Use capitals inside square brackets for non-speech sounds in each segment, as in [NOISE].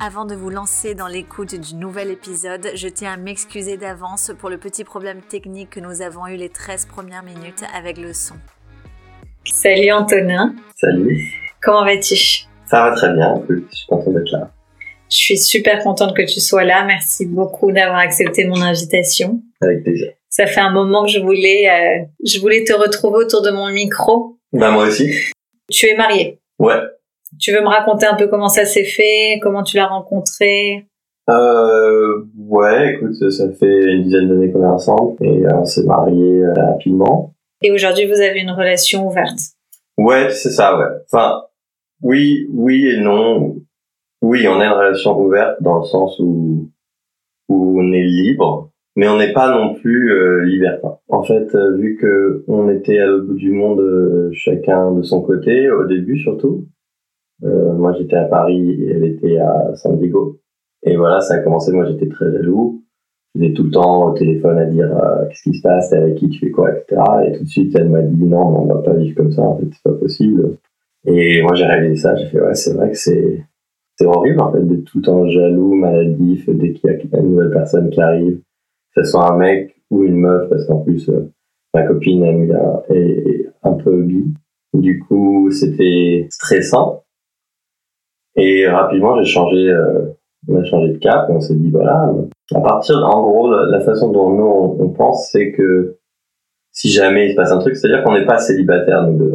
avant de vous lancer dans l'écoute du nouvel épisode, je tiens à m'excuser d'avance pour le petit problème technique que nous avons eu les 13 premières minutes avec le son. Salut Antonin. Salut. Comment vas-tu? Ça va très bien, je suis contente d'être là. Je suis super contente que tu sois là. Merci beaucoup d'avoir accepté mon invitation. Avec plaisir. Ça fait un moment que je voulais, euh, je voulais te retrouver autour de mon micro. Bah moi aussi. Tu es marié? Ouais, tu veux me raconter un peu comment ça s'est fait, comment tu l'as rencontré? Euh, Ouais, écoute, ça fait une dizaine d'années qu'on est ensemble et on s'est mariés euh, rapidement. Et aujourd'hui, vous avez une relation ouverte? Ouais, c'est ça, ouais. Enfin, oui, oui et non. Oui, on a une relation ouverte dans le sens où, où on est libre, mais on n'est pas non plus euh, libertin. En fait, euh, vu que on était à l'autre bout du monde, euh, chacun de son côté, au début surtout, euh, moi, j'étais à Paris et elle était à San Diego. Et voilà, ça a commencé. Moi, j'étais très jaloux. J'étais tout le temps au téléphone à dire euh, qu'est-ce qui se passe, t'es avec qui, tu fais quoi, etc. Et tout de suite, elle m'a dit non, on va pas vivre comme ça. En fait, c'est pas possible. Et moi, j'ai réalisé ça. J'ai fait ouais, c'est vrai que c'est c'est horrible en fait d'être tout le temps jaloux, maladif dès qu'il y a une nouvelle personne qui arrive, que ce soit un mec ou une meuf, parce qu'en plus euh, ma copine bien est un peu bi. Du coup, c'était stressant et rapidement, j'ai changé, euh, on a changé de cap et on s'est dit voilà, à partir, en gros, la, façon dont nous on, pense, c'est que si jamais il se passe un truc, c'est-à-dire qu'on n'est pas célibataire nous deux.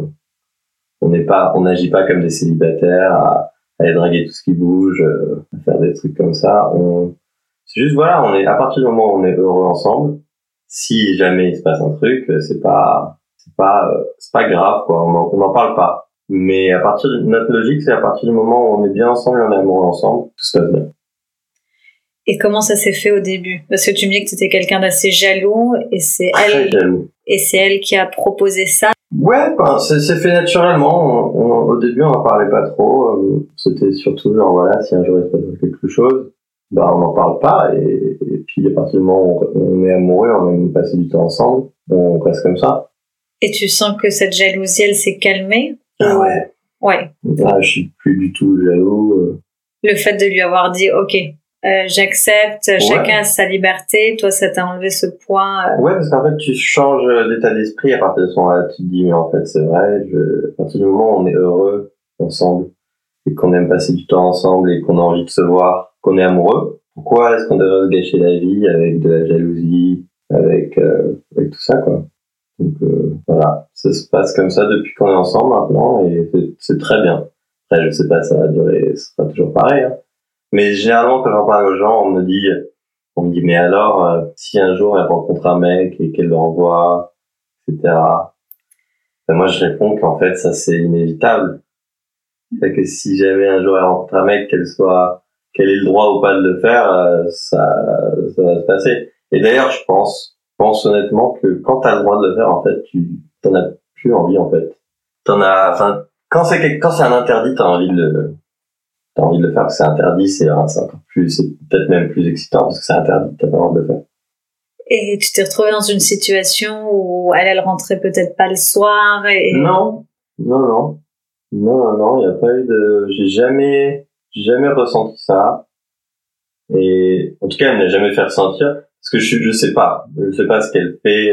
On n'est pas, on n'agit pas comme des célibataires à, aller draguer tout ce qui bouge, euh, à faire des trucs comme ça. On, c'est juste voilà, on est à partir du moment où on est heureux ensemble. Si jamais il se passe un truc, c'est pas, c'est pas, c'est pas grave quoi. On n'en parle pas. Mais à partir de notre logique, c'est à partir du moment où on est bien ensemble et on est amoureux ensemble, tout se passe bien. Et comment ça s'est fait au début? Parce que tu me dis que tu étais quelqu'un d'assez jaloux et c'est elle jaloux. et c'est elle qui a proposé ça? Ouais, ben, c'est fait naturellement. au début, on n'en parlait pas trop. Euh, c'était surtout genre voilà, si un jour il se passe quelque chose, bah on n'en parle pas. Et, puis à partir du moment où on est amoureux, on aime passer du temps ensemble, on reste comme ça. Et tu sens que cette jalousie, elle s'est calmée? Ah ouais. Ouais. Ah, je suis plus du tout jaloux. Euh. Le fait de lui avoir dit, ok, euh, j'accepte, chacun a sa liberté, toi ça t'a enlevé ce point. Euh. Ouais, parce qu'en fait tu changes d'état d'esprit à partir de ce moment-là, tu te dis, mais en fait c'est vrai, je... à partir du moment où on est heureux ensemble, et qu'on aime passer du temps ensemble, et qu'on a envie de se voir, qu'on est amoureux, pourquoi est-ce qu'on devrait se gâcher la vie avec de la jalousie, avec, avec tout ça, quoi? Donc euh, voilà, ça se passe comme ça depuis qu'on est ensemble maintenant et c'est très bien. Après, je sais pas, ça va durer, ce sera toujours pareil. Hein. Mais généralement, quand j'en parle aux gens, on me dit, on me dit, mais alors, euh, si un jour elle rencontre un mec et qu'elle le renvoie, etc. Ben moi, je réponds qu'en fait, ça c'est inévitable. Fait que si jamais un jour elle rencontre un mec, qu'elle soit, qu'elle ait le droit ou pas de le faire, euh, ça, ça va se passer. Et d'ailleurs, je pense, pense honnêtement que quand t'as le droit de le faire, en fait, tu t'en as plus envie, en fait. T'en as, enfin, quand c'est quand c'est un interdit, t'as envie de le, t'as envie de le faire parce que c'est interdit, c'est encore plus, c'est peut-être même plus excitant parce que c'est interdit, t'as pas le droit de le faire. Et tu t'es retrouvé dans une situation où elle, elle rentrait peut-être pas le soir et... Non, non, non. Non, non, non, il n'y a pas eu de, j'ai jamais, jamais ressenti ça. Et, en tout cas, elle ne l'a jamais fait ressentir. Parce que je, je sais pas. Je sais pas ce qu'elle fait.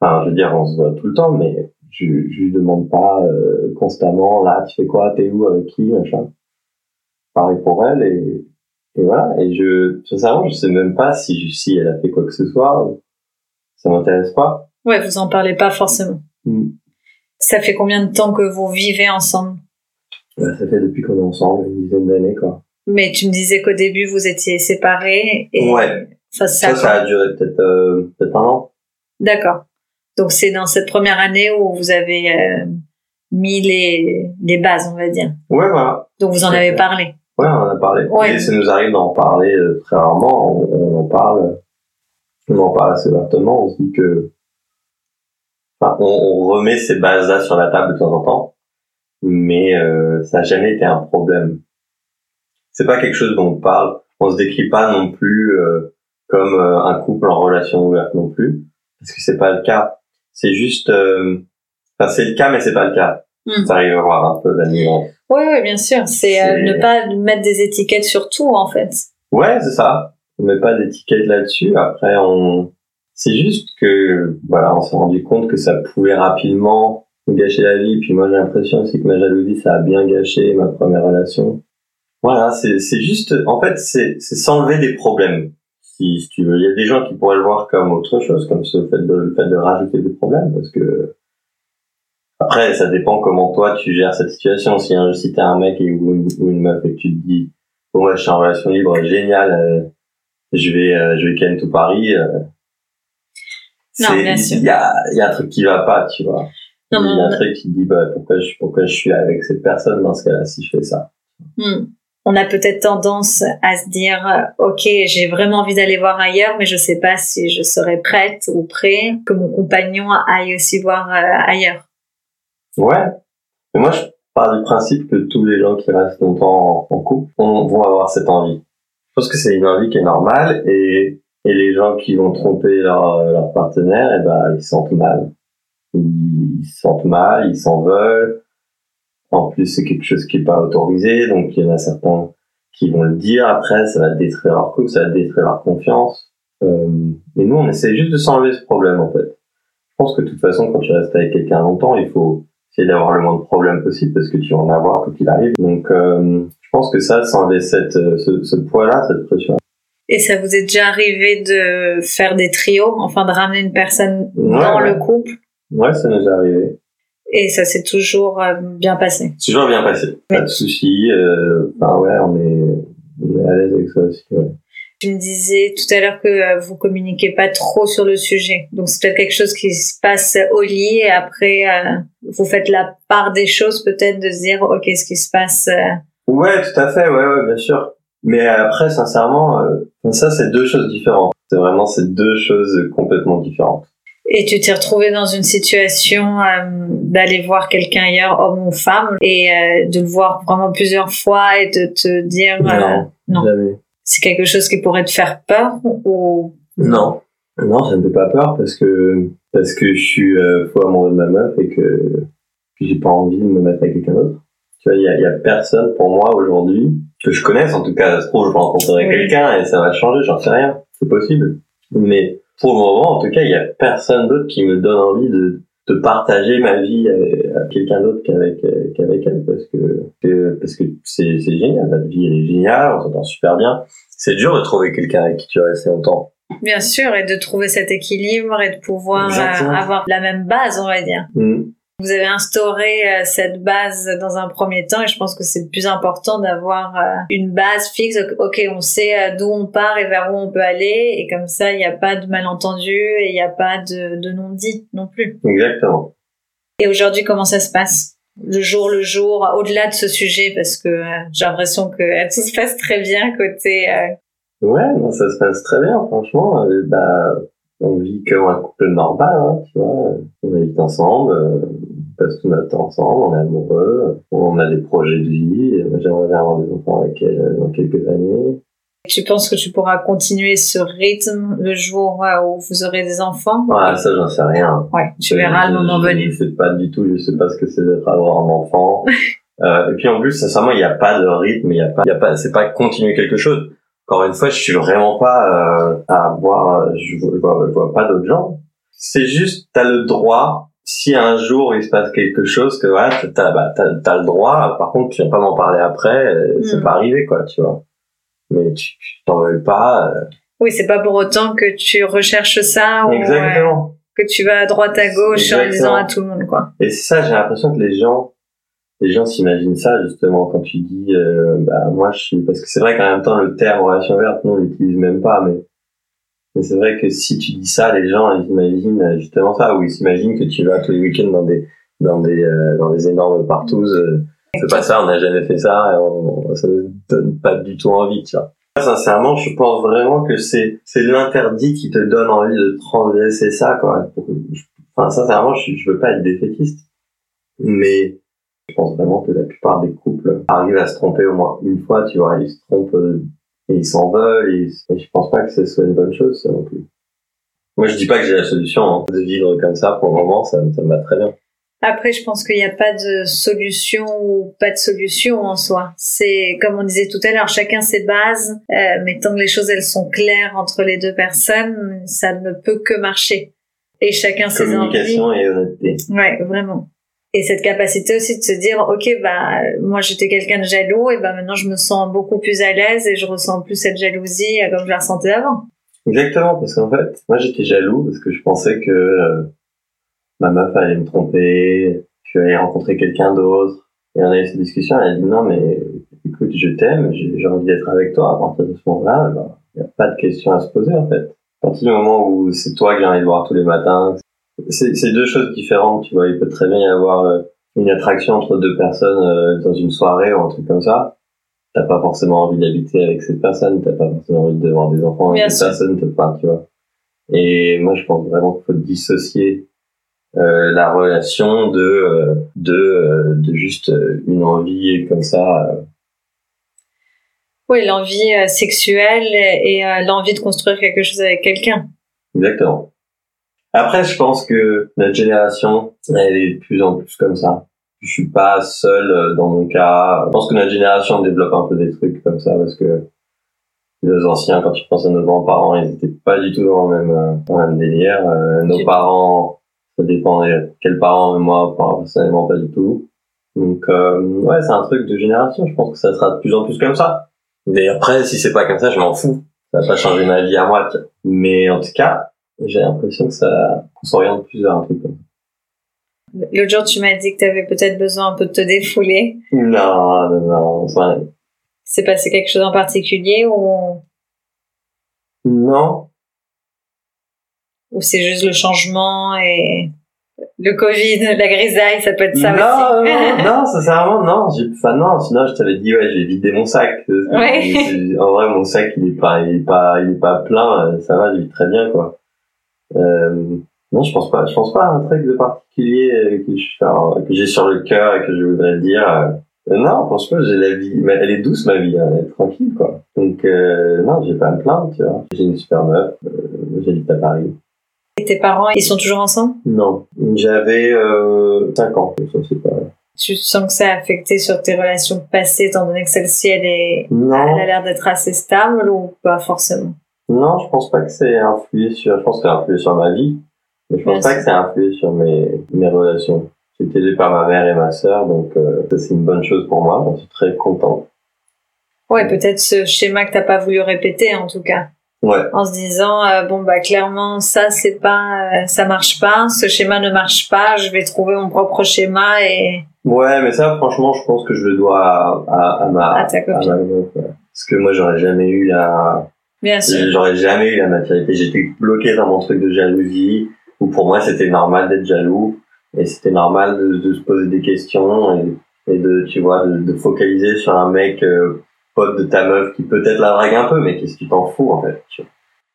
Enfin, je veux dire, on se voit tout le temps, mais je, je lui demande pas euh, constamment, là, tu fais quoi, t'es où, avec qui, machin. Pareil pour elle, et, et voilà. Et je, sincèrement, je sais même pas si, si elle a fait quoi que ce soit. Ça m'intéresse pas. Ouais, vous en parlez pas forcément. Mm. Ça fait combien de temps que vous vivez ensemble? Ça fait depuis qu'on est ensemble, une dizaine d'années, quoi. Mais tu me disais qu'au début, vous étiez séparés. Et... Ouais. Ça, ça, a duré peut-être euh, peut un an. D'accord. Donc c'est dans cette première année où vous avez euh, mis les, les bases, on va dire. Ouais, voilà. Donc vous en avez parlé. Ouais, on en a parlé. Ouais. Et ça nous arrive d'en parler euh, très rarement. On, en parle. on en parle assez ouvertement, on se dit que, enfin, on, on remet ces bases-là sur la table de temps en temps, mais euh, ça n'a jamais été un problème. C'est pas quelque chose dont on parle. On se décrit pas non plus euh, comme euh, un couple en relation ouverte non plus, parce que c'est pas le cas. C'est juste, euh, enfin c'est le cas, mais c'est pas le cas. Hmm. Ça arrive à voir un peu la nuance. Oui, oui, bien sûr. C'est euh, C'est- ne pas mettre des étiquettes sur tout, en fait. Ouais, c'est ça. On met pas d'étiquette là-dessus. Après, on, c'est juste que, voilà, on s'est rendu compte que ça pouvait rapidement gâcher la vie. Puis moi, j'ai l'impression aussi que ma jalousie, ça a bien gâché ma première relation. Voilà, c'est, c'est juste, en fait, c'est, c'est s'enlever des problèmes. Si, si tu veux. Il y a des gens qui pourraient le voir comme autre chose, comme ce fait de, le fait de rajouter des problèmes, parce que, après, ça dépend comment toi tu gères cette situation. Si, un, si t'es un mec et, ou, une, ou une meuf et que tu te dis, bon, ouais, je suis en relation libre, génial, euh, je vais, euh, je vais ken tout Paris. euh, Non, bien sûr. Il y a, il y a un truc qui va pas, tu vois. Il y a un truc qui te dit, bah, pourquoi je, pourquoi je suis avec cette personne dans ce cas-là si je fais ça. Hmm. On a peut-être tendance à se dire, euh, ok, j'ai vraiment envie d'aller voir ailleurs, mais je sais pas si je serai prête ou prêt que mon compagnon aille aussi voir euh, ailleurs. Ouais. Mais moi, je pars du principe que tous les gens qui restent longtemps en, couple ont- vont avoir cette envie. Je pense que c'est une envie qui est normale et, et les gens qui vont tromper leur, leur partenaire, eh ben, ils se sentent mal. Ils se sentent mal, ils s'en veulent. En plus, c'est quelque chose qui est pas autorisé, donc il y en a certains qui vont le dire après, ça va détruire leur couple, ça va détruire leur confiance. Euh, et nous, on essaie juste de s'enlever ce problème, en fait. Je pense que de toute façon, quand tu restes avec quelqu'un longtemps, il faut essayer d'avoir le moins de problèmes possible parce que tu vas en avoir quoi qu'il arrive. Donc, euh, je pense que ça, s'enlever cette, euh, ce, ce poids-là, cette pression. Et ça vous est déjà arrivé de faire des trios, enfin de ramener une personne Ouais, dans ouais. le couple, Ouais, ça nous est arrivé. Et ça s'est toujours euh, bien passé. C'est toujours bien passé. Pas de soucis. Euh, enfin, ouais, on est, on est à l'aise avec ça aussi. Ouais. Tu me disais tout à l'heure que euh, vous communiquez pas trop sur le sujet. Donc c'est peut-être quelque chose qui se passe au lit et après euh, vous faites la part des choses peut-être de se dire ok ce qui se passe. euh, Ouais, tout à fait, ouais, ouais, bien sûr. Mais après, sincèrement, euh, ça, c'est deux choses différentes. C'est vraiment ces deux choses complètement différentes. Et tu t'es retrouvé dans une situation euh, d'aller voir quelqu'un ailleurs, homme ou femme, et euh, de le voir vraiment plusieurs fois et de te dire euh, non. jamais. c'est quelque chose qui pourrait te faire peur ou? Non. Non, ça me fait pas peur parce que, parce que je suis euh, fou amoureux de ma meuf et que, j'ai pas envie de me mettre avec quelqu'un d'autre. Tu vois, il y a, y a personne pour moi aujourd'hui que je connaisse. En tout cas, ça se trouve, je rencontrerai Oui. quelqu'un et ça va changer, j'en sais rien. C'est possible. Mais pour le moment, en tout cas, il y a personne d'autre qui me donne envie de, de partager ma vie avec, avec quelqu'un d'autre qu'avec euh, qu'avec elle parce que, parce que c'est c'est génial. La vie elle est géniale, on s'entend super bien. C'est dur de trouver quelqu'un avec qui tu vas rester longtemps. bien sûr et de trouver cet équilibre et de pouvoir euh, avoir la même base on va dire. Mm. Vous avez instauré euh, cette base dans un premier temps et je pense que c'est le plus important d'avoir euh, une base fixe. Ok, on sait euh, d'où on part et vers où on peut aller et comme ça, il n'y a pas de malentendu et il n'y a pas de, de non-dit non plus. Exactement. Et aujourd'hui, comment ça se passe? Le jour le jour, au-delà de ce sujet, parce que euh, j'ai l'impression que euh, [LAUGHS] tout se passe très bien côté... euh, Ouais, non, ça se passe très bien, franchement. Bah, on vit comme un couple normal, hein, tu vois. On habite ensemble, passe tout notre temps ensemble, on est amoureux, on a des projets de vie. J'aimerais bien avoir des enfants avec elle euh, dans quelques années. tu penses que tu pourras continuer ce rythme le jour euh, où vous aurez des enfants? Ah, ça, j'en sais rien. Ouais, tu verras le moment venu. Je sais pas du tout, je sais pas ce que c'est d'être avoir un enfant. [LAUGHS] euh, et puis en plus, sincèrement, il n'y a pas de rythme, il y a pas, il y a pas, c'est pas continuer quelque chose. Encore une fois, je suis vraiment pas euh, à voir, je, je vois, je vois pas d'autres gens. C'est juste, t'as le droit. Si un jour il se passe quelque chose, que voilà, t'as, bah, t'as, le droit. Par contre, tu vas pas m'en parler après. euh, C'est Mm. pas arrivé, quoi, tu vois. Mais tu, t'en veux pas. euh, Oui, c'est pas pour autant que tu recherches ça ou euh, que tu vas à droite à gauche en disant à tout le monde quoi. Et c'est ça, j'ai l'impression que les gens, les gens s'imaginent ça justement quand tu dis, euh, bah moi je suis, parce que c'est vrai qu'en même temps le terme relation ouverte, nous on l'utilise même pas, mais mais c'est vrai que si tu dis ça, les gens ils imaginent euh, justement ça, ou ils s'imaginent que tu vas tous les week-ends dans des dans des euh, dans des énormes partouzes. euh. C'est pas ça, on n'a jamais fait ça, ça nous donne pas du tout envie, tu vois. Sincèrement, je pense vraiment que c'est c'est l'interdit qui te donne envie de transgresser ça, quoi. Enfin, sincèrement, je, je veux pas être défaitiste, mais je pense vraiment que la plupart des couples arrivent à se tromper au moins une fois, tu vois. Ils se trompent euh, et ils s'en veulent. Et, je pense pas que ce soit une bonne chose, ça non plus. Moi, je dis pas que j'ai la solution. Hein. De vivre comme ça pour le moment, ça, ça me va très bien. Après, je pense qu'il n'y a pas de solution ou pas de solution en soi. C'est comme on disait tout à l'heure, chacun ses bases, euh, mais tant que les choses elles sont claires entre les deux personnes, ça ne peut que marcher. Et chacun ses envies. Communication et honnêteté. Ouais, vraiment. Et cette capacité aussi de se dire, ok, bah moi j'étais quelqu'un de jaloux, et bah maintenant je me sens beaucoup plus à l'aise et je ressens plus cette jalousie euh, comme je la ressentais avant. Exactement, parce qu'en fait, moi j'étais jaloux parce que je pensais que euh, ma meuf allait me tromper, que j'allais rencontrer quelqu'un d'autre. Et on a eu cette discussion, elle a dit non mais écoute, je t'aime, j'ai envie d'être avec toi. À partir de ce moment-là, il bah, n'y a pas de question à se poser en fait. À partir du moment où c'est toi qui viens de voir tous les matins, c'est deux choses différentes, tu vois. Il peut très bien y avoir euh, une attraction entre deux personnes euh, dans une soirée ou un truc comme ça. T'as pas forcément envie d'habiter avec cette personne, t'as pas forcément envie de voir des enfants avec cette personne, t'as pas, tu vois. Et moi, je pense vraiment qu'il faut dissocier euh, la relation de de de juste une envie comme ça. Oui, l'envie sexuelle et l'envie de construire quelque chose avec quelqu'un. Exactement. Après, je pense que notre génération, elle est de plus en plus comme ça. Je suis pas seul euh, dans mon cas. Je pense que notre génération développe un peu des trucs comme ça parce que les anciens, quand tu penses à nos grands-parents, ils étaient pas du tout dans le même, euh, dans le même délire. Euh, nos parents, ça dépend de quels parents, mais moi, personnellement, pas du tout. Donc, ouais, c'est un truc de génération. Je pense que ça sera de plus en plus comme ça. Mais après, si c'est pas comme ça, je m'en fous. Ça va pas changer ma vie à moi. Mais en tout cas, j'ai l'impression que ça qu'on s'oriente plus vers un truc comme ça. L'autre jour, tu m'as dit que tu avais peut-être besoin un peu de te défouler. Non, non, non. C'est passé quelque chose en particulier ou? Non. Ou c'est juste le changement et le Covid, la grisaille, ça peut être ça non, aussi? Non, non, [LAUGHS] sincèrement, non. Enfin, non, sinon, je t'avais dit, ouais, j'ai vidé mon sac. Ouais. [LAUGHS] En vrai, mon sac, il est pas, il est pas, il est pas plein, ça va, je vis très bien, quoi. Euh, non, je pense pas. Je pense pas à un truc de particulier euh, que, j'ai sur le cœur et que je voudrais dire. Euh, non, franchement, j'ai la vie. Mais elle est douce ma vie, hein, elle est tranquille quoi. Donc euh, non, j'ai pas à me plaindre, tu vois. J'ai une super meuf. Euh, J'habite à Paris. Et tes parents, ils sont toujours ensemble? Non, j'avais euh, 5 ans. Ça c'est pas. Tu sens que ça a affecté sur tes relations passées, étant donné que celle-ci, elle est, elle a l'air d'être assez stable ou pas forcément? Non, je pense pas que c'est influé sur. Je pense que c'est influé sur ma vie, mais je pense pas que c'est influé sur mes mes relations. J'étais élevé par ma mère et ma sœur, donc euh, c'est une bonne chose pour moi. Je suis très content. Ouais, peut-être ce schéma que t'as pas voulu répéter en tout cas. Ouais. En se disant euh, bon bah clairement ça c'est pas euh, ça marche pas, ce schéma ne marche pas, je vais trouver mon propre schéma et. Ouais, mais ça franchement je pense que je le dois à, à, à ma à ta copine. À ma Parce que moi j'aurais jamais eu la Bien sûr. J'aurais jamais eu la maturité. J'étais bloqué dans mon truc de jalousie, où pour moi c'était normal d'être jaloux, et c'était normal de, de, se poser des questions, et, et, de, tu vois, de, de focaliser sur un mec euh, pote de ta meuf qui peut-être la drague un peu, mais qu'est-ce qui t'en fout en fait tu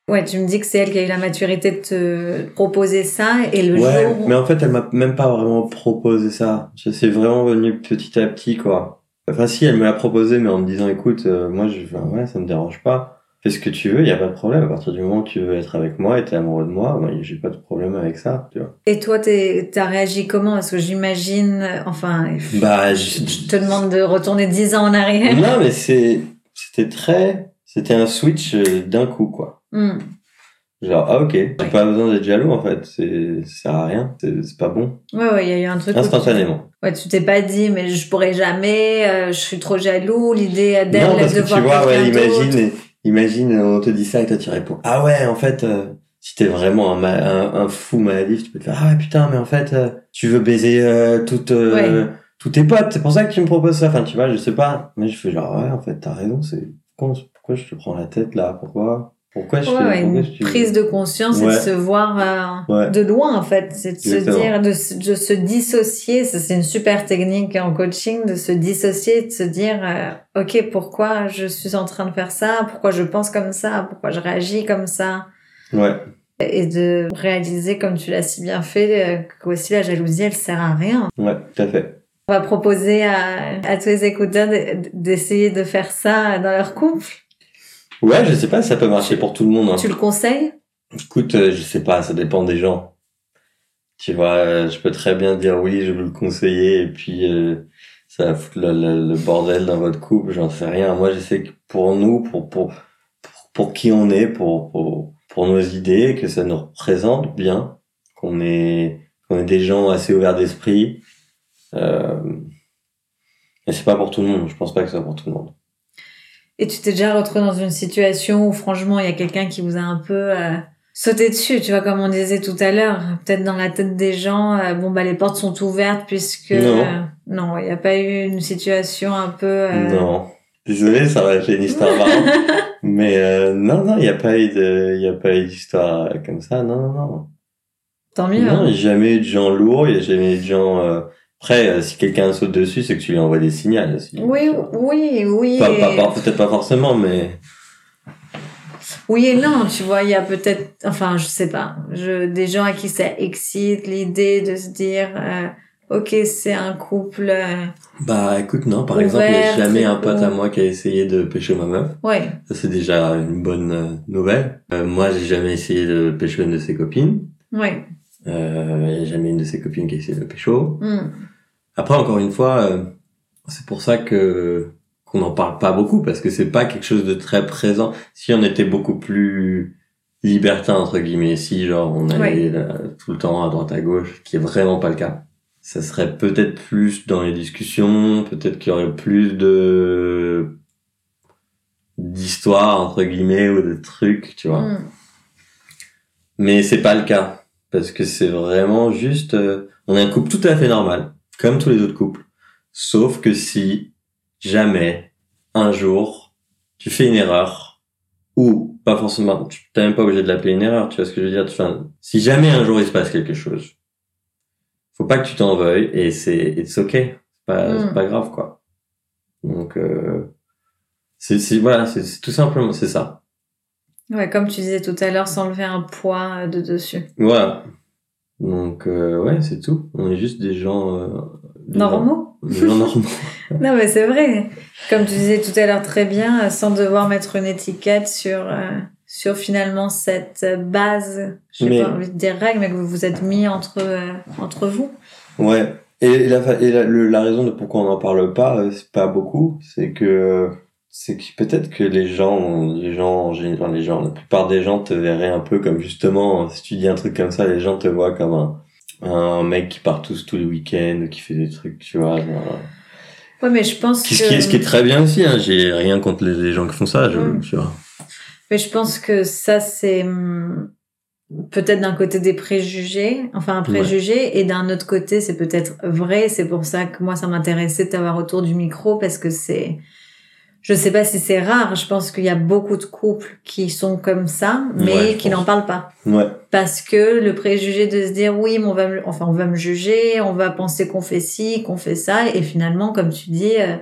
Ouais, tu me dis que c'est elle qui a eu la maturité de te proposer ça et le ouais, jour. Mais en fait, elle m'a même pas vraiment proposé ça. C'est vraiment venu petit à petit, quoi. Enfin, si, elle me l'a proposé, mais en me disant, écoute, euh, moi, je, enfin, ouais, ça me dérange pas fais ce que tu veux, il y a pas de problème. À partir du moment où tu veux être avec moi et t'es amoureux de moi, j'ai pas de problème avec ça, tu vois. Et toi, t'as réagi comment? Parce que j'imagine, enfin, bah, je, te demande de retourner dix ans en arrière. Non, mais c'est, c'était très, c'était un switch euh, d'un coup, quoi. Hmm. Genre, ah ok, j'ai pas besoin d'être jaloux en fait, c'est, ça sert à rien, c'est, pas bon. Ouais, ouais, il y a eu un truc. Instantanément. Ouais, tu t'es pas dit, mais je pourrais jamais, euh, je suis trop jaloux, l'idée d'elle de voir tu vois, ouais, imagine, Imagine, on te dit ça et toi tu réponds ah ouais en fait euh, si t'es vraiment un, un, fou maladif tu peux te faire ah ouais putain mais en fait euh, tu veux baiser euh, toutes euh, tous tes potes. C'est pour ça que tu me proposes ça enfin tu vois je sais pas. Mais je fais genre ouais en fait t'as raison c'est pourquoi je te prends la tête là? Pourquoi? Pourquoi je Ouais, fais ouais, une je- prise de conscience et de Ouais. se voir euh, Ouais. de loin en fait, c'est de se Exactement. dire, de, se- de se dissocier. C'est une super technique en coaching, de se dissocier, de se dire, euh, ok, pourquoi je suis en train de faire ça, pourquoi je pense comme ça, pourquoi je réagis comme ça, Ouais. et de réaliser comme tu l'as si bien fait euh, que aussi la jalousie elle sert à rien. Ouais, tout à fait. On va proposer à, à tous les écouteurs de- d'essayer de faire ça dans leur couple. Ouais, je sais pas ça peut marcher pour tout le monde. hein. Tu le conseilles? Écoute, euh, je sais pas, ça dépend des gens. Tu vois, euh, je peux très bien dire oui, je veux le conseiller, et puis euh, ça va foutre le, le- le bordel dans votre couple, j'en sais rien. Moi, je sais que pour nous, pour pour pour, pour qui on est, pour, pour pour nos idées, que ça nous représente bien, qu'on est qu'on est des gens assez ouverts d'esprit. Euh, mais c'est pas pour tout le monde. Je pense pas que ce soit pour tout le monde. Et tu t'es déjà retrouvé dans une situation où franchement il y a quelqu'un qui vous a un peu euh, sauté dessus, tu vois comme on disait tout à l'heure, peut-être dans la tête des gens, euh, bon bah les portes sont ouvertes puisque Non. euh, non, il n'y a pas eu une situation un peu euh, Non. Désolé, ça va être une histoire marrante. [LAUGHS] Mais euh, non, non, il n'y a pas eu de, il a pas eu d'histoire comme ça. Non, non, non. Tant mieux. Non, hein. il n'y a jamais eu de gens lourds, il n'y a jamais eu de gens. Après, euh, si quelqu'un saute dessus, c'est que tu lui envoies des signaux aussi. Oui, oui, oui. Pas, et- pas, pas- peut-être pas forcément, mais Oui et non, tu vois, il y a peut-être, enfin, je sais pas, je, des gens à qui ça excite l'idée de se dire, euh, ok, c'est un couple, euh, bah écoute, non. Par exemple, il n'y a jamais un pote à moi qui a essayé de pêcher ma meuf. ouais, Ça c'est déjà une bonne nouvelle. Euh, moi, j'ai jamais essayé de pêcher une de ses copines. ouais, Euh, Il n'y a jamais une de ses copines qui a essayé de pécho. hmm, Après, encore une fois, euh, c'est pour ça que qu'on n'en parle pas beaucoup parce que c'est pas quelque chose de très présent. Si on était beaucoup plus libertin entre guillemets, si genre on allait là, tout le temps à droite à gauche, qui est vraiment pas le cas, ça serait peut-être plus dans les discussions, peut-être qu'il y aurait plus de d'histoires entre guillemets ou de trucs, tu vois. hmm. Mais c'est pas le cas. Parce que c'est vraiment juste, euh, on est un couple tout à fait normal, comme tous les autres couples. Sauf que si jamais, un jour, tu fais une erreur, ou pas forcément, tu t'es même pas obligé de l'appeler une erreur, tu vois ce que je veux dire, enfin, si jamais un jour il se passe quelque chose, faut pas que tu t'en veuilles, et c'est, it's okay. C'est pas, Mm. c'est pas grave, quoi. Donc, euh, c'est, c'est, voilà, c'est c'est tout simplement, c'est ça. Ouais, comme tu disais tout à l'heure, s'enlever un poids de dessus. Voilà. Donc, euh, ouais, c'est tout. On est juste des gens... Euh, des gens- Normaux? Des gens normaux. [LAUGHS] [LAUGHS] Non, mais c'est vrai. Comme tu disais tout à l'heure très bien, euh, sans devoir mettre une étiquette sur, euh, sur finalement cette base, je pas envie de dire règle, mais que vous vous êtes mis entre, entre vous. Ouais. Et la, et la, le- la raison de pourquoi on n'en parle pas, c'est pas beaucoup, c'est que c'est que peut-être que les gens, les gens, en général, les gens, la plupart des gens te verraient un peu comme justement, si tu dis un truc comme ça, les gens te voient comme un, un mec qui part tous tous les week-ends, qui fait des trucs, tu vois. genre, Ouais, mais je pense que... ce qui est, ce qui est très bien aussi, hein. J'ai rien contre les, les gens qui font ça, je, Mm. tu vois. Mais je pense que ça, c'est hum, peut-être d'un côté des préjugés, enfin un préjugé, et d'un autre côté, c'est peut-être vrai. C'est pour ça que moi, ça m'intéressait de t'avoir autour du micro, parce que c'est... Je sais pas si c'est rare, je pense qu'il y a beaucoup de couples qui sont comme ça, mais Ouais, qui n'en parlent pas. Ouais. Parce que le préjugé de se dire oui, mais on va me, enfin on va me juger, on va penser qu'on fait ci, qu'on fait ça, et finalement, comme tu dis, euh,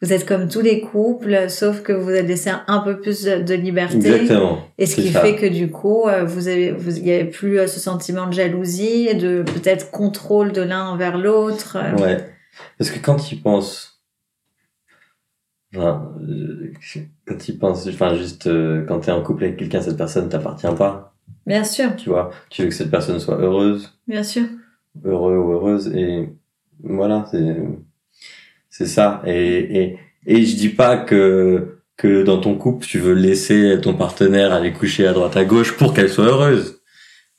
vous êtes comme tous les couples, sauf que vous êtes laissé un peu plus de, liberté. Exactement. Et ce qui ça. fait que du coup, euh, vous avez, vous, il y avait plus euh, ce sentiment de jalousie, de peut-être contrôle de l'un envers l'autre. Ouais. Parce que quand tu penses, euh, quand tu penses, enfin, juste, euh, quand t'es en couple avec quelqu'un, cette personne t'appartient pas, Bien sûr, tu vois. Tu veux que cette personne soit heureuse, bien sûr. heureux ou heureuse, et voilà, c'est, c'est ça. Et, et, et je dis pas que, que dans ton couple, tu veux laisser ton partenaire aller coucher à droite à gauche pour qu'elle soit heureuse.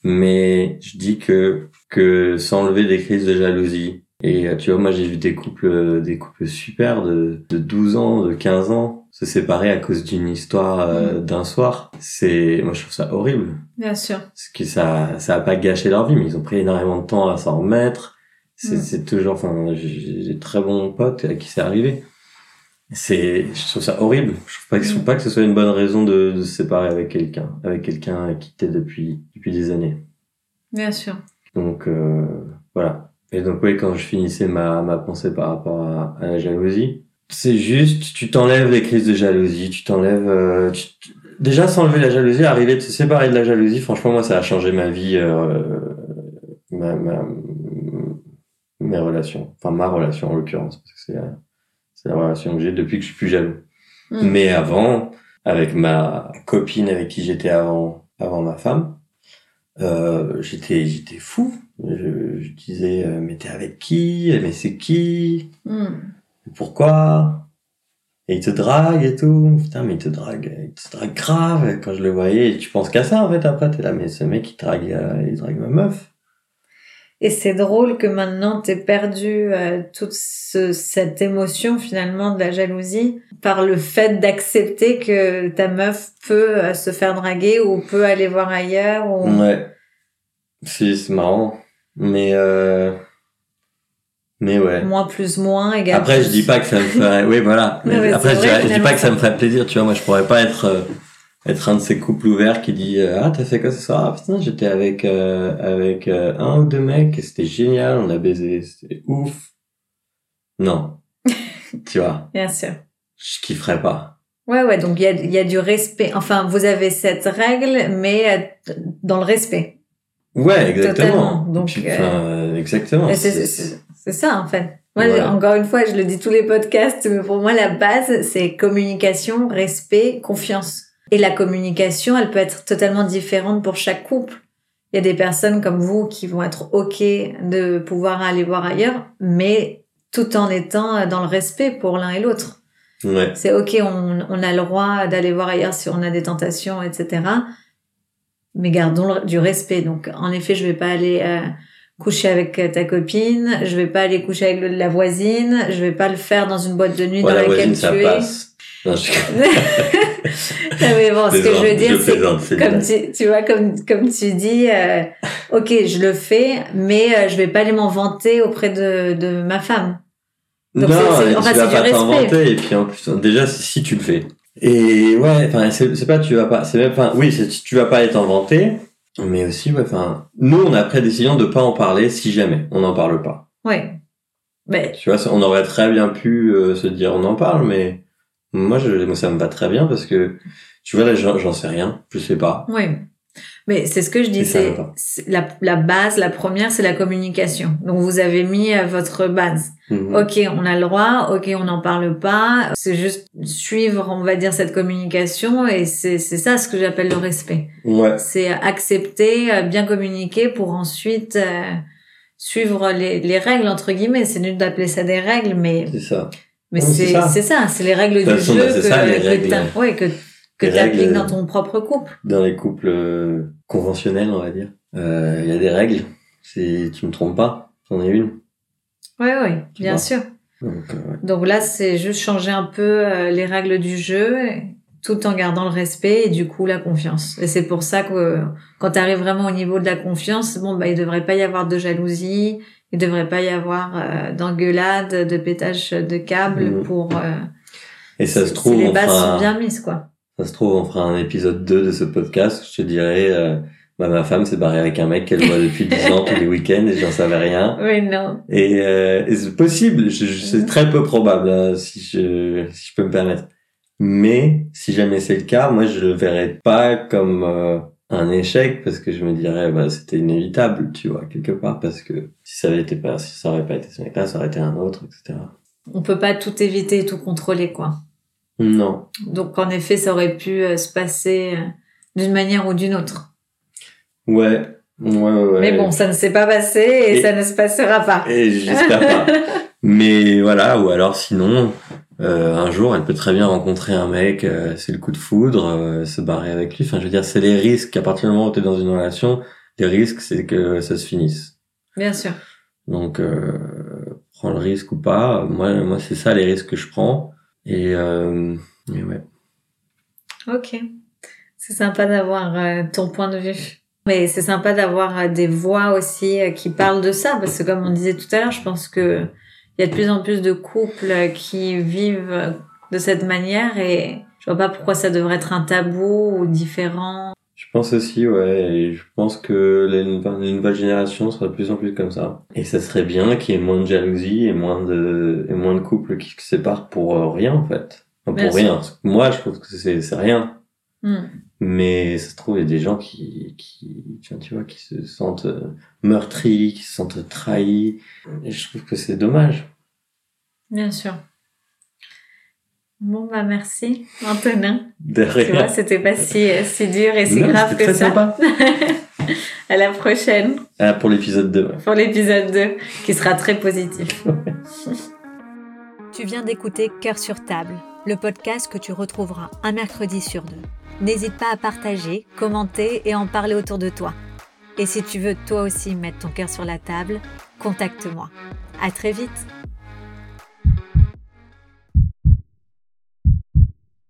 Mais je dis que, que s'enlever des crises de jalousie. Et euh, tu vois, moi j'ai vu des couples, euh, des couples super de, de 12 ans, de 15 ans se séparer à cause d'une histoire euh, d'un soir. C'est, moi je trouve ça horrible. Bien sûr. Parce que ça, ça a pas gâché leur vie, mais ils ont pris énormément de temps à s'en remettre. C'est, Mm. c'est toujours, enfin, j'ai j'ai des très bons potes à qui c'est arrivé. c'est je trouve ça horrible je trouve pas que, je trouve pas que ce soit une bonne raison de, de se séparer avec quelqu'un avec quelqu'un qui t'es depuis depuis des années Bien sûr. donc euh, voilà et donc oui quand je finissais ma ma pensée par rapport à, à la jalousie c'est juste tu t'enlèves les crises de jalousie tu t'enlèves euh, tu- déjà s'enlever la jalousie arriver de se séparer de la jalousie franchement moi ça a changé ma vie euh, ma, ma mes relations enfin ma relation en l'occurrence parce que c'est la- c'est la relation que j'ai depuis que je suis plus jaloux Mm. mais avant, avec ma copine avec qui j'étais avant, avant ma femme, euh, j'étais, j'étais fou. Je, je disais, euh, mais t'es avec qui? Mais c'est qui? Mm. Pourquoi? Et il te drague et tout. Putain, mais il te drague, il te drague grave. Quand je le voyais, tu penses qu'à ça en fait. Après, t'es là, mais ce mec il drague, euh, il drague ma meuf. Et c'est drôle que maintenant t'aies perdu euh, toute ce- cette émotion finalement de la jalousie par le fait d'accepter que ta meuf peut euh, se faire draguer ou peut aller voir ailleurs ou... Ouais. Si, c'est marrant. Mais euh... mais ouais. moins plus moins égale Après, je dis pas que ça me ferait. Oui, voilà. [LAUGHS] Mais Non, mais après, je, vrai, dirais- je dis pas que ça me ferait plaisir. Tu vois, moi, je pourrais pas être euh, être un de ces couples ouverts qui dit euh, ah t'as fait quoi ce soir? Ah putain, j'étais avec euh, avec euh, un ou deux mecs et c'était génial, on a baisé, c'était ouf. Non, [LAUGHS] tu vois, Bien sûr. je kifferais pas. Ouais, ouais, donc il y a, il y a du respect. Enfin, vous avez cette règle, mais dans le respect. Ouais, exactement. Totalement. Donc, Puis, euh, exactement. C'est- ça, en fait. Moi, encore une fois, je le dis tous les podcasts, mais pour moi, la base, c'est communication, respect, confiance. Et la communication, elle peut être totalement différente pour chaque couple. Il y a des personnes comme vous qui vont être OK de pouvoir aller voir ailleurs, mais tout en étant dans le respect pour l'un et l'autre. Ouais. C'est OK, on, on a le droit d'aller voir ailleurs si on a des tentations, etc. Mais gardons le- du respect. Donc, en effet, je vais pas aller euh, coucher avec euh, ta copine, je vais pas aller coucher avec le- la voisine, je vais pas le faire dans une boîte de nuit Ouais, dans la laquelle voisine, ça tu es. passe. Non, je... [LAUGHS] Non, mais bon, ce que je veux dire, c'est comme tu, tu vois, comme, comme tu dis, euh, ok, je le fais, mais euh, je vais pas aller m'en vanter auprès de, de ma femme. Donc, non, c'est- c'est- et enfin, tu vas c'est du pas respect. t'inventer. Et puis en plus, déjà, si, si tu le fais. Et ouais, enfin, c'est pas tu vas pas, c'est même pas, oui, tu vas pas être inventé, mais aussi, ouais, enfin, nous, on a pris la décision de pas en parler si jamais on n'en parle pas. Ouais. Mais, Tu vois, on aurait très bien pu euh, se dire on en parle, mais moi, je, moi, ça me va très bien parce que, tu vois, là, j'en sais rien, je sais pas. oui. Mais c'est ce que je dis, c'est la, la base, la première, c'est la communication. Donc, vous avez mis votre base. Mhm. Ok, on a le droit, ok, on n'en parle pas. C'est juste suivre, on va dire, cette communication et c'est c'est ça ce que j'appelle le respect. Ouais, C'est accepter, euh, bien communiquer pour ensuite euh, suivre les, les règles, entre guillemets. C'est nul d'appeler ça des règles, mais, c'est ça. mais c'est c'est ça. c'est les règles De du façon, jeu bah, que, ça, les que règles. t'as- ouais, que, que t'appliques règles, dans ton propre couple. Dans les couples euh, conventionnels, on va dire, euh, il y a des règles. C'est, tu me trompes pas, c'en est une. Ouais, Tu bien sûr. Donc, euh, ouais. Donc là, c'est juste changer un peu euh, les règles du jeu, tout en gardant le respect et du coup la confiance. Et c'est pour ça que euh, quand tu arrives vraiment au niveau de la confiance, bon bah il devrait pas y avoir de jalousie, il devrait pas y avoir euh, d'engueulade, de pétage de câbles Mhm. pour. euh, Et ça se trouve, les bases fera, sont bien mises quoi. Ça se trouve, on fera un épisode 2 de ce podcast. Je te dirais, euh, bah, ma femme s'est barrée avec un mec qu'elle voit depuis 10 ans tous les [LAUGHS] week-ends et j'en savais rien. Oui non. Et, euh, et c'est possible, je, je- c'est Mhm. très peu probable, hein, si je, si je peux me permettre. Mais si jamais c'est le cas, moi je le verrais pas comme euh, un échec parce que je me dirais bah c'était inévitable, tu vois, quelque part parce que si ça avait été pas, si ça aurait pas été ce mec-là, ça aurait été un autre, etc. On peut pas tout éviter et tout contrôler quoi. Non. Donc en effet, ça aurait pu euh, se passer euh, d'une manière ou d'une autre. Ouais. Ouais, ouais. Mais bon, ça ne s'est pas passé et, Et- ça ne se passera pas. Et j'espère pas. [LAUGHS] Mais voilà, ou alors sinon, euh, un jour, elle peut très bien rencontrer un mec, euh, c'est le coup de foudre, euh, se barrer avec lui. Enfin, je veux dire, c'est les risques. À partir du moment où tu es dans une relation, les risques, c'est que ça se finisse. Bien sûr. Donc, euh, prends le risque ou pas. Moi, moi, c'est ça les risques que je prends. Et, euh, et ouais. Ok. C'est sympa d'avoir euh, ton point de vue. Mais c'est sympa d'avoir euh, des voix aussi euh, qui parlent de ça, parce que comme on disait tout à l'heure, je pense que il y a de plus en plus de couples qui vivent de cette manière et je vois pas pourquoi ça devrait être un tabou ou différent. Je pense aussi, ouais, et je pense que les, les nouvelles générations sera de plus en plus comme ça. Et ça serait bien qu'il y ait moins de jalousie et moins de, et moins de couples qui se séparent pour euh, rien, en fait. Enfin, pour rien. Moi, je trouve que c'est, c'est rien. Hmm. Mais ça se trouve, il y a des gens qui, qui, tu vois, qui se sentent euh, meurtris, qui se sentent trahis. Et je trouve que c'est dommage. Bien sûr. Bon, bah, merci, Antonin. De rien. Tu vois, c'était pas si, si dur et si grave que très ça. Sympa. [LAUGHS] à la prochaine. Ah, pour l'épisode 2. Pour l'épisode 2, qui sera très positif. [LAUGHS] tu viens d'écouter Cœur sur table, le podcast que tu retrouveras un mercredi sur deux. N'hésite pas à partager, commenter et en parler autour de toi. Et si tu veux toi aussi mettre ton cœur sur la table, contacte-moi. À très vite!